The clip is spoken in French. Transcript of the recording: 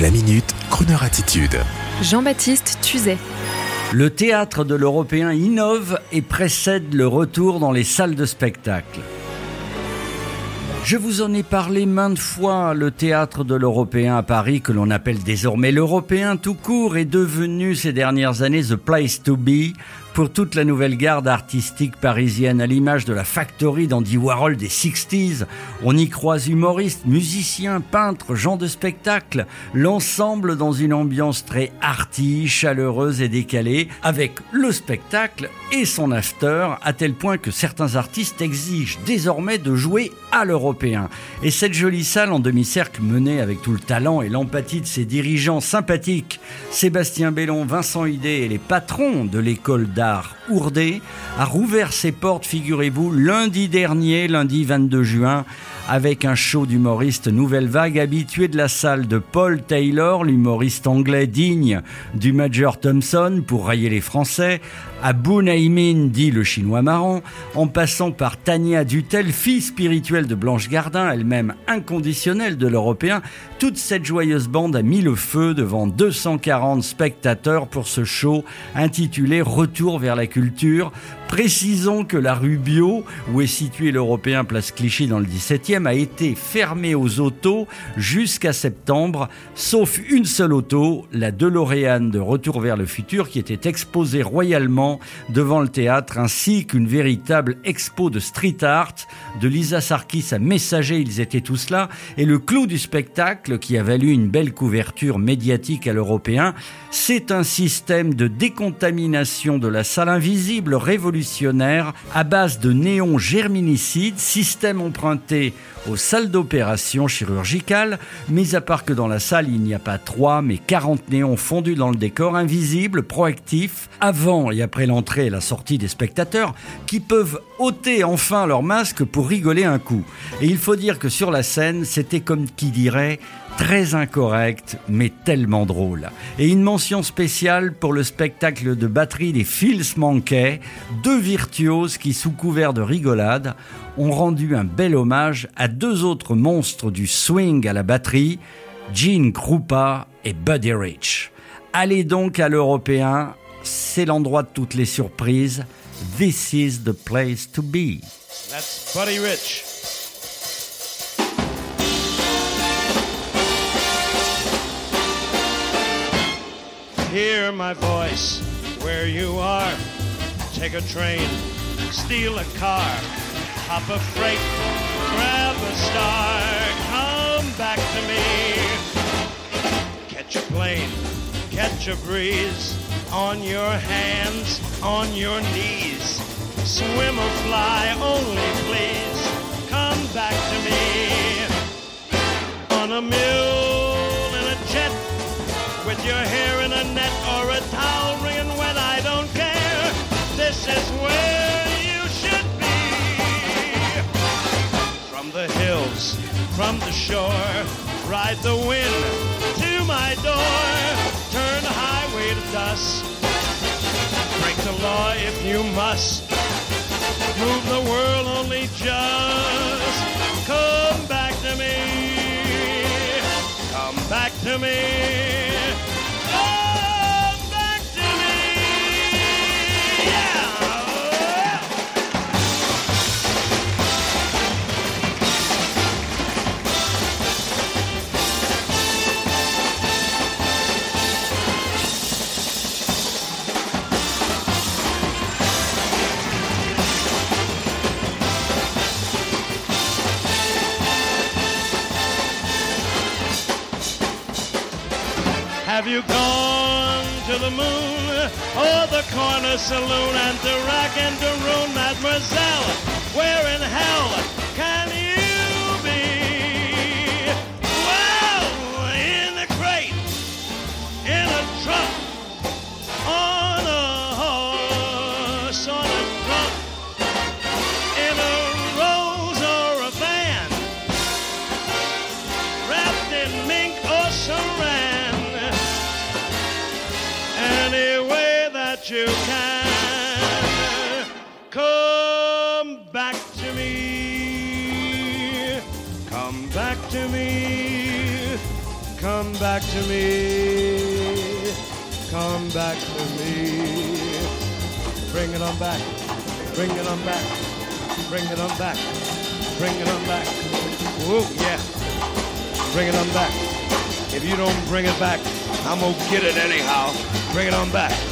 La minute, Kroneur attitude. Jean-Baptiste Tuzet. Le théâtre de l'Européen innove et précède le retour dans les salles de spectacle. Je vous en ai parlé maintes fois, le théâtre de l'Européen à Paris, que l'on appelle désormais l'Européen tout court, est devenu ces dernières années The Place to Be pour toute la nouvelle garde artistique parisienne, à l'image de la factory d'Andy Warhol des 60s. On y croise humoristes, musiciens, peintres, gens de spectacle, l'ensemble dans une ambiance très arty, chaleureuse et décalée, avec le spectacle et son after, à tel point que certains artistes exigent désormais de jouer à l'européen. Et cette jolie salle en demi-cercle menée avec tout le talent et l'empathie de ses dirigeants sympathiques, Sébastien Bellon, Vincent Hidé et les patrons de l'école d'art Ourdé a rouvert ses portes, figurez-vous, lundi dernier, lundi 22 juin, avec un show d'humoriste Nouvelle Vague habitué de la salle de Paul Taylor, l'humoriste anglais digne du Major Thompson pour railler les Français, Abu Naimin, dit le chinois marrant, en passant par Tania Dutel, fille spirituelle de Blanche Gardin, elle-même inconditionnelle de l'Européen, toute cette joyeuse bande a mis le feu devant 240 spectateurs pour ce show intitulé Retour vers la culture. Précisons que la rue Bio, où est situé l'Européen Place Clichy dans le 17e, a été fermée aux autos jusqu'à septembre, sauf une seule auto, la DeLorean de Retour vers le futur, qui était exposée royalement devant le théâtre, ainsi qu'une véritable expo de street art. De Lisa Sarkis à Messager, ils étaient tous là, et le clou du spectacle, qui a valu une belle couverture médiatique à l'Européen, c'est un système de décontamination de la salle invisible révolutionnaire à base de néons germinicides, système emprunté aux salles d'opération chirurgicales, mis à part que dans la salle il n'y a pas 3 mais 40 néons fondus dans le décor, invisibles, proactifs, avant et après l'entrée et la sortie des spectateurs, qui peuvent ôter enfin leur masque pour rigoler un coup. Et il faut dire que sur la scène, c'était comme qui dirait très incorrect, mais tellement drôle. Et une mention spéciale pour le spectacle de batterie des Fils Manquet, deux virtuoses qui, sous couvert de rigolade, ont rendu un bel hommage à deux autres monstres du swing à la batterie, Gene Krupa et Buddy Rich. Allez donc à l'Européen, c'est l'endroit de toutes les surprises. This is the place to be. That's Buddy Rich. Hear my voice where you are. Take a train, steal a car, hop a freight, grab a star, come back to me. Catch a plane, catch a breeze, on your hands, on your knees. Swim or fly, only please come back to me. On a mule in a jet with your hair in a net or a towel wringing wet, I don't. This is where you should be. From the hills, from the shore, ride the wind to my door. Turn the highway to dust. Break the law if you must. Move the world only just. Come back to me. Come back to me. Have you gone to the moon or the corner saloon and to rack and to ruin, mademoiselle? Where in hell can you be? You can. Come back to me. Come back to me. come back to me. Come back to me. Bring it on back. Bring it on back. Bring it on back. Bring it on back. Whoa, yeah. Bring it on back. If you don't bring it back, I'm gonna get it anyhow. Bring it on back.